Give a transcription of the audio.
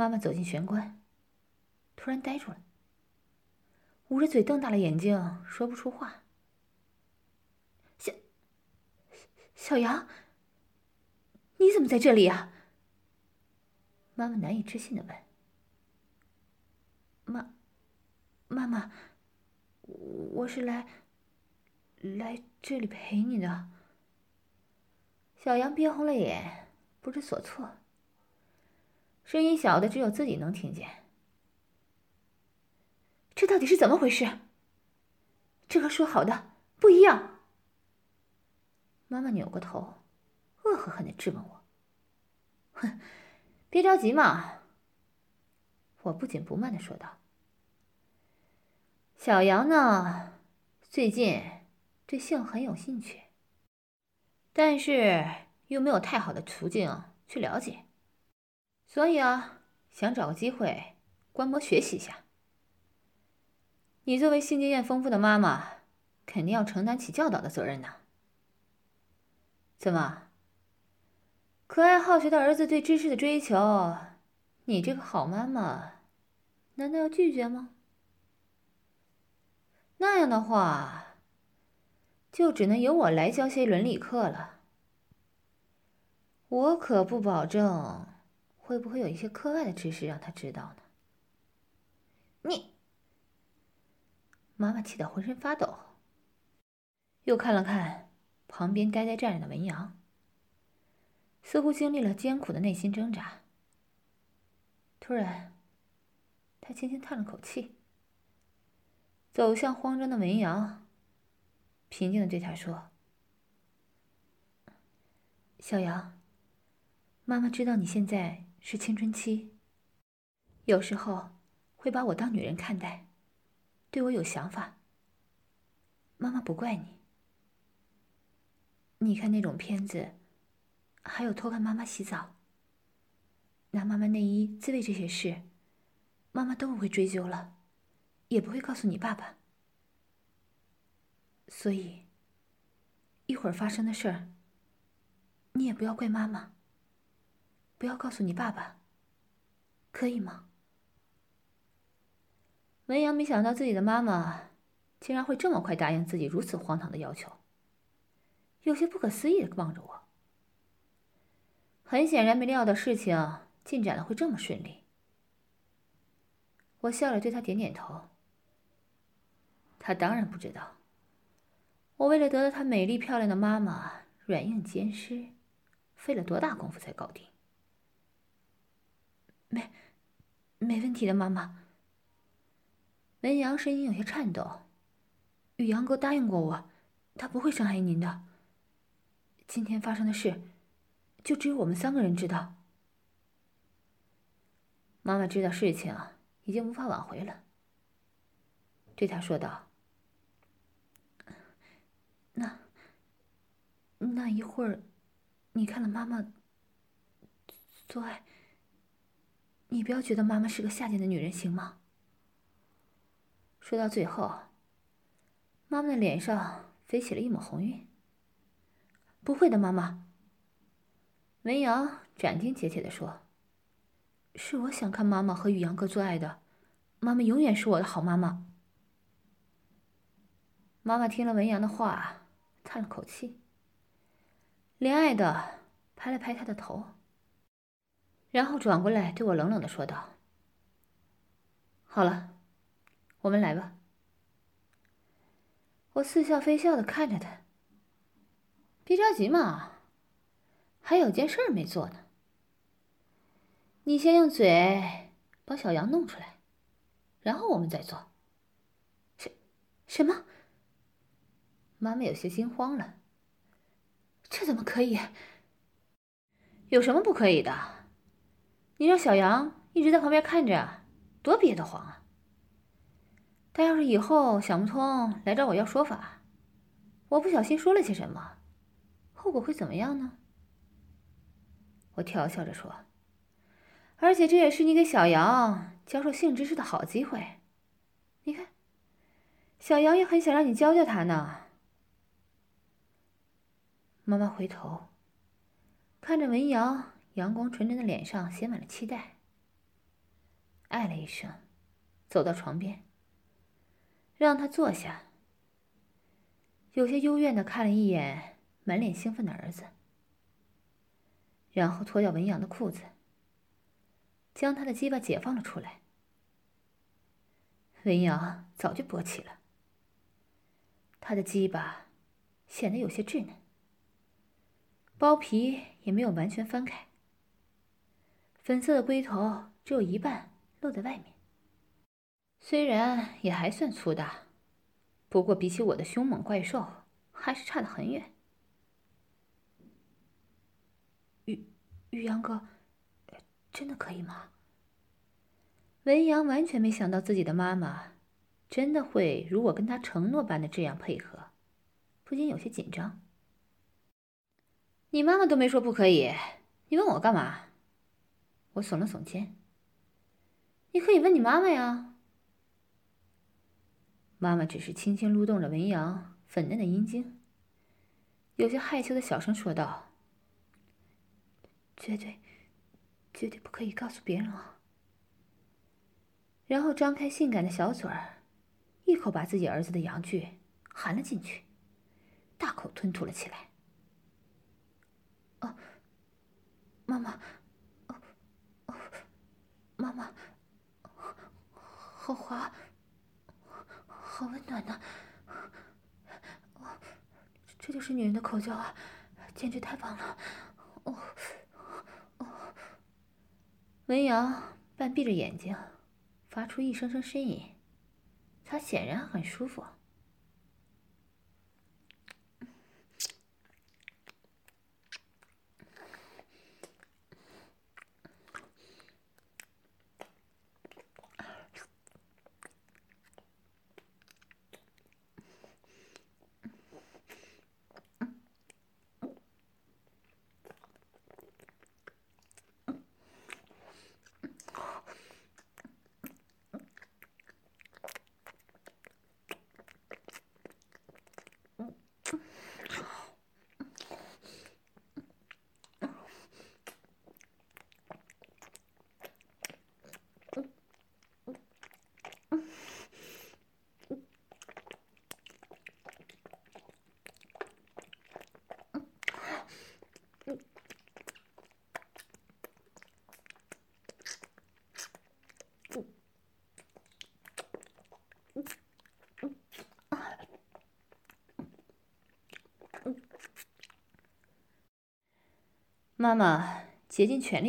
妈妈走进玄关，突然呆住了，捂着嘴，瞪大了眼睛，说不出话。小小杨，你怎么在这里呀？妈妈难以置信的问。妈，妈妈，我是来来这里陪你的。小杨憋红了眼，不知所措。声音小的只有自己能听见。这到底是怎么回事？这和说好的不一样。妈妈扭过头，恶狠狠的质问我：“哼，别着急嘛。”我不紧不慢的说道：“小杨呢，最近对性很有兴趣，但是又没有太好的途径去了解。”所以啊，想找个机会观摩学习一下。你作为性经验丰富的妈妈，肯定要承担起教导的责任呢。怎么？可爱好学的儿子对知识的追求，你这个好妈妈，难道要拒绝吗？那样的话，就只能由我来教些伦理课了。我可不保证。会不会有一些课外的知识让他知道呢？你，妈妈气得浑身发抖，又看了看旁边呆呆站着的文阳，似乎经历了艰苦的内心挣扎。突然，他轻轻叹了口气，走向慌张的文阳，平静的对他说：“小杨，妈妈知道你现在。”是青春期，有时候会把我当女人看待，对我有想法。妈妈不怪你。你看那种片子，还有偷看妈妈洗澡、拿妈妈内衣自慰这些事，妈妈都不会追究了，也不会告诉你爸爸。所以，一会儿发生的事儿，你也不要怪妈妈。不要告诉你爸爸，可以吗？文阳没想到自己的妈妈竟然会这么快答应自己如此荒唐的要求，有些不可思议的望着我。很显然没料到事情进展的会这么顺利。我笑着对他点点头。他当然不知道，我为了得到他美丽漂亮的妈妈软硬兼施，费了多大功夫才搞定。没，没问题的，妈妈。文阳声音有些颤抖。宇阳哥答应过我，他不会伤害您的。今天发生的事，就只有我们三个人知道。妈妈知道事情已经无法挽回了，对他说道：“那，那一会儿，你看了妈妈做爱。”你不要觉得妈妈是个下贱的女人，行吗？说到最后，妈妈的脸上飞起了一抹红晕。不会的，妈妈。文阳斩钉截铁的说：“是我想看妈妈和宇阳哥做爱的，妈妈永远是我的好妈妈。”妈妈听了文阳的话，叹了口气，怜爱的拍了拍他的头。然后转过来对我冷冷的说道：“好了，我们来吧。”我似笑非笑的看着他。别着急嘛，还有件事没做呢。你先用嘴把小羊弄出来，然后我们再做。什什么？妈妈有些惊慌了。这怎么可以？有什么不可以的？你让小杨一直在旁边看着，多憋得慌啊！他要是以后想不通来找我要说法，我不小心说了些什么，后果会怎么样呢？我调笑着说：“而且这也是你给小杨教授性知识的好机会。你看，小杨也很想让你教教他呢。”妈妈回头看着文阳。阳光纯真的脸上写满了期待，哎了一声，走到床边，让他坐下，有些幽怨的看了一眼满脸兴奋的儿子，然后脱掉文阳的裤子，将他的鸡巴解放了出来。文阳早就勃起了，他的鸡巴显得有些稚嫩，包皮也没有完全翻开，粉色的龟头只有一半露在外面。虽然也还算粗大，不过比起我的凶猛怪兽，还是差得很远。玉玉阳哥，真的可以吗？文阳完全没想到自己的妈妈真的会如我跟他承诺般的这样配合，不禁有些紧张。你妈妈都没说不可以，你问我干嘛？我耸了耸肩。你可以问你妈妈呀。妈妈只是轻轻撸动着文阳粉嫩的阴茎，有些害羞的小声说道：“绝对，绝对不可以告诉别人啊。”然后张开性感的小嘴儿，一口把自己儿子的阳具含了进去，大口吞吐了起来。哦，妈妈，哦，哦，妈妈，好滑，好温暖呐！哦，这就是女人的口交啊，简直太棒了！哦，哦，文阳半闭着眼睛。发出一声声呻吟，他显然很舒服。妈妈竭尽全力。